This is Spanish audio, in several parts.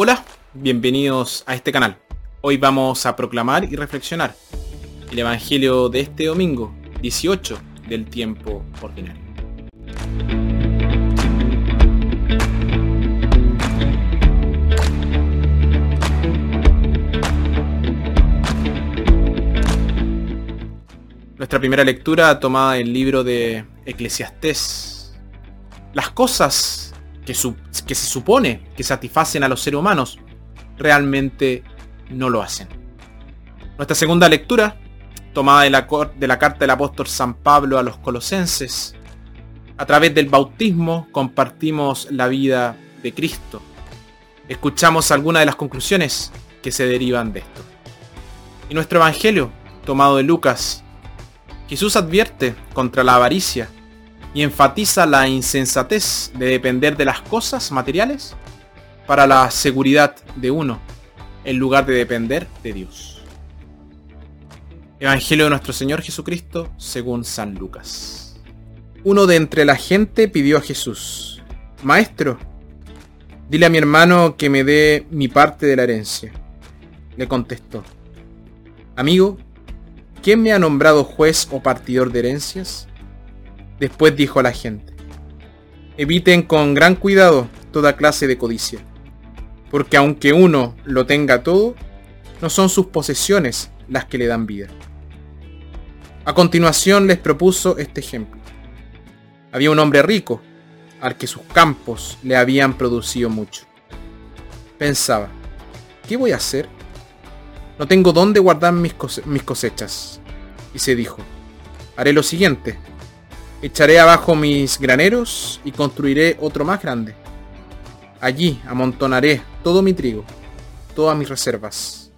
Hola, bienvenidos a este canal. Hoy vamos a proclamar y reflexionar el Evangelio de este domingo, 18 del tiempo ordinario. Nuestra primera lectura tomada del libro de Eclesiastés. Las cosas que, se supone que satisfacen a los seres humanos realmente no lo hacen. Nuestra segunda lectura, tomada de la, de la carta del apóstol San Pablo a los colosenses, a través del bautismo compartimos la vida de Cristo. Escuchamos algunas de las conclusiones que se derivan de esto. Y nuestro Evangelio, tomado de Lucas, Jesús advierte contra la avaricia y enfatiza la insensatez de depender de las cosas materiales para la seguridad de uno, en lugar de depender de Dios. Evangelio de nuestro Señor Jesucristo según San Lucas. Uno de entre la gente pidió a Jesús, Maestro, dile a mi hermano que me dé mi parte de la herencia. Le contestó, Amigo, ¿quién me ha nombrado juez o partidor de herencias? Después dijo a la gente, eviten con gran cuidado toda clase de codicia, porque aunque uno lo tenga todo, no son sus posesiones las que le dan vida. A continuación les propuso este ejemplo. Había un hombre rico, al que sus campos le habían producido mucho. Pensaba, ¿qué voy a hacer? No tengo dónde guardar mis, cosechas. Y se dijo, haré lo siguiente. Echaré abajo mis graneros y construiré otro más grande. Allí amontonaré todo mi trigo, todas mis reservas.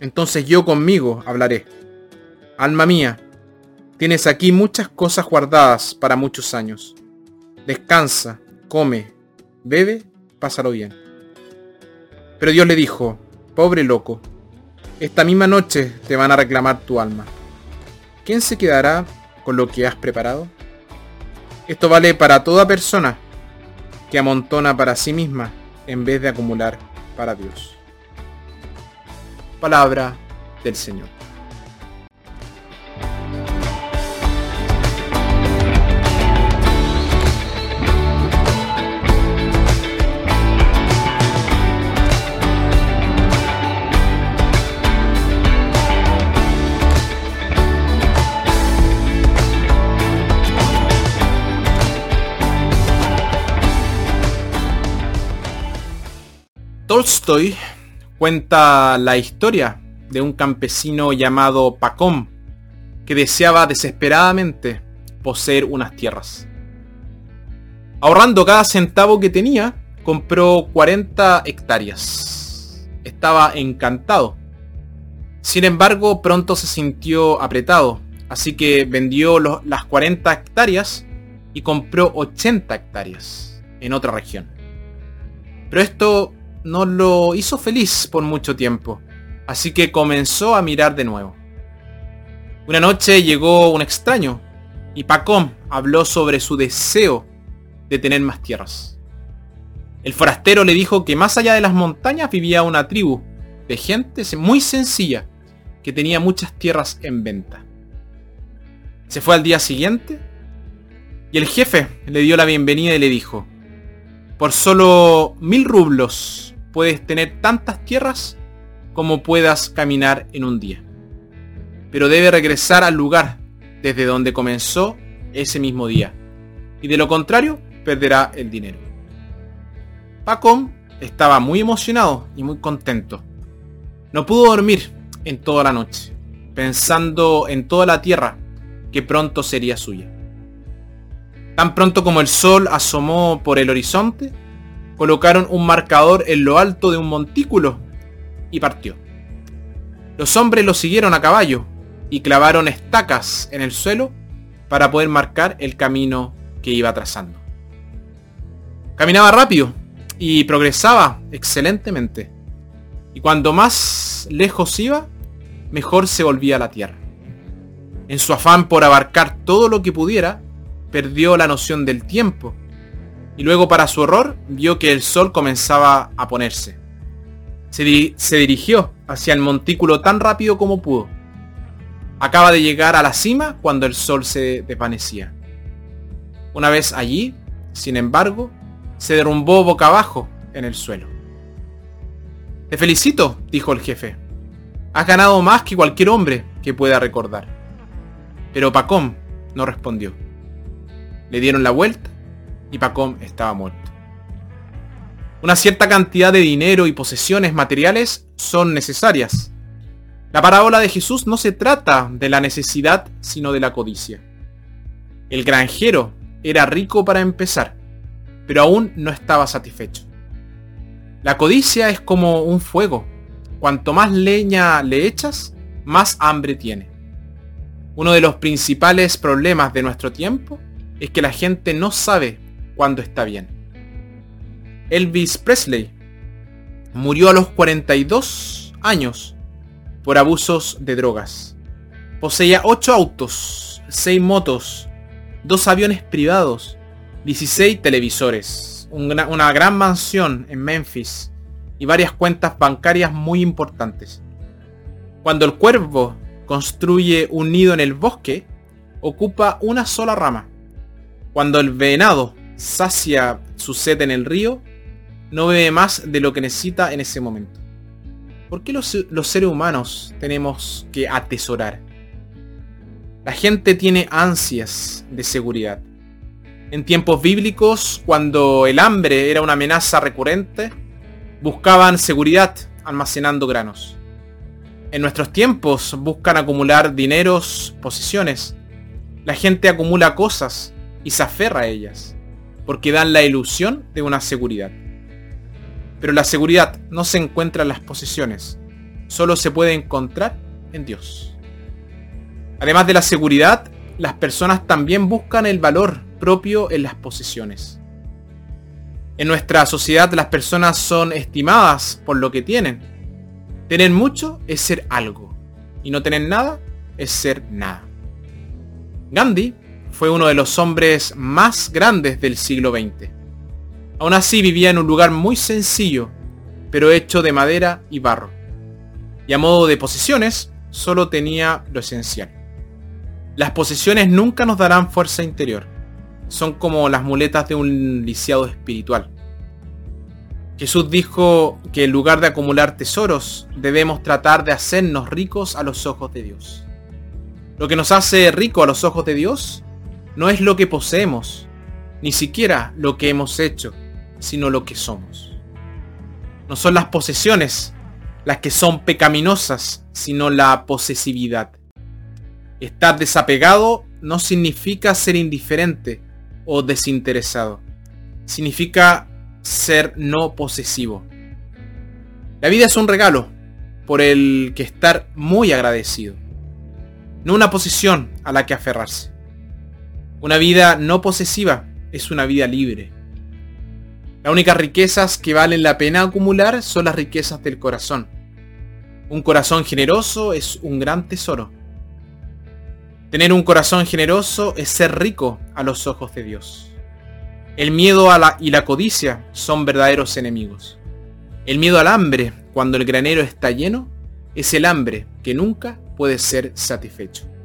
Entonces yo conmigo hablaré. Alma mía, tienes aquí muchas cosas guardadas para muchos años. Descansa, come, bebe, pásalo bien. Pero Dios le dijo, pobre loco, esta misma noche te van a reclamar tu alma. ¿Quién se quedará con lo que has preparado? Esto vale para toda persona que amontona para sí misma en vez de acumular para Dios. Palabra del Señor. Tolstoy cuenta la historia de un campesino llamado Pacom que deseaba desesperadamente poseer unas tierras. Ahorrando cada centavo que tenía, compró 40 hectáreas. Estaba encantado. Sin embargo, pronto se sintió apretado, así que vendió las 40 hectáreas y compró 80 hectáreas en otra región. Pero esto no lo hizo feliz por mucho tiempo, así que comenzó a mirar de nuevo. Una noche llegó un extraño y Pacom habló sobre su deseo de tener más tierras. El forastero le dijo que más allá de las montañas vivía una tribu de gente muy sencilla que tenía muchas tierras en venta. Se fue al día siguiente y el jefe le dio la bienvenida y le dijo, por solo mil rublos puedes tener tantas tierras como puedas caminar en un día. Pero debe regresar al lugar desde donde comenzó ese mismo día. Y de lo contrario, perderá el dinero. Pacón estaba muy emocionado y muy contento. No pudo dormir en toda la noche, pensando en toda la tierra que pronto sería suya. Tan pronto como el sol asomó por el horizonte, colocaron un marcador en lo alto de un montículo y partió. Los hombres lo siguieron a caballo y clavaron estacas en el suelo para poder marcar el camino que iba trazando. Caminaba rápido y progresaba excelentemente. Y cuando más lejos iba, mejor se volvía a la tierra. En su afán por abarcar todo lo que pudiera, perdió la noción del tiempo y luego para su horror vio que el sol comenzaba a ponerse Se, dirigió hacia el montículo tan rápido como pudo. Acaba de llegar a la cima cuando el sol se desvanecía. Una vez allí, sin embargo, se derrumbó boca abajo en el suelo. Te felicito, dijo el jefe. Has ganado más que cualquier hombre que pueda recordar. Pero Pacom no respondió. Le dieron la vuelta y Pacom estaba muerto. Una cierta cantidad de dinero y posesiones materiales son necesarias. La parábola de Jesús no se trata de la necesidad, sino de la codicia. El granjero era rico para empezar, pero aún no estaba satisfecho. La codicia es como un fuego. Cuanto más leña le echas, más hambre tiene. Uno de los principales problemas de nuestro tiempo es que la gente no sabe cuándo está bien. Elvis Presley murió a los 42 años por abusos de drogas. Poseía 8 autos, 6 motos, 2 aviones privados, 16 televisores, una, una gran mansión en Memphis y varias cuentas bancarias muy importantes. Cuando el cuervo construye un nido en el bosque, ocupa una sola rama. Cuando el venado sacia su sed en el río, no bebe más de lo que necesita en ese momento. ¿Por qué los, los, seres humanos tenemos que atesorar? La gente tiene ansias de seguridad. En tiempos bíblicos, cuando el hambre era una amenaza recurrente, buscaban seguridad almacenando granos. En nuestros tiempos buscan acumular dineros, posiciones. La gente acumula cosas y se aferra a ellas, porque dan la ilusión de una seguridad. Pero la seguridad no se encuentra en las posesiones, solo se puede encontrar en Dios. Además de la seguridad, las personas también buscan el valor propio en las posesiones. En nuestra sociedad las personas son estimadas por lo que tienen. Tener mucho es ser algo y no tener nada es ser nada. Gandhi fue uno de los hombres más grandes del siglo XX. Aún así vivía en un lugar muy sencillo, pero hecho de madera y barro. Y a modo de posesiones, solo tenía lo esencial. Las posesiones nunca nos darán fuerza interior. Son como las muletas de un lisiado espiritual. Jesús dijo que en lugar de acumular tesoros, debemos tratar de hacernos ricos a los ojos de Dios. Lo que nos hace rico a los ojos de Dios no es lo que poseemos, ni siquiera lo que hemos hecho, sino lo que somos. No son las posesiones las que son pecaminosas, sino la posesividad. Estar desapegado no significa ser indiferente o desinteresado. Significa ser no posesivo. La vida es un regalo por el que estar muy agradecido. No una posición a la que aferrarse. Una vida no posesiva es una vida libre. Las únicas riquezas que valen la pena acumular son las riquezas del corazón. Un corazón generoso es un gran tesoro. Tener un corazón generoso es ser rico a los ojos de Dios. El miedo a la, y la codicia son verdaderos enemigos. El miedo al hambre, cuando el granero está lleno, es el hambre que nunca puede ser satisfecho.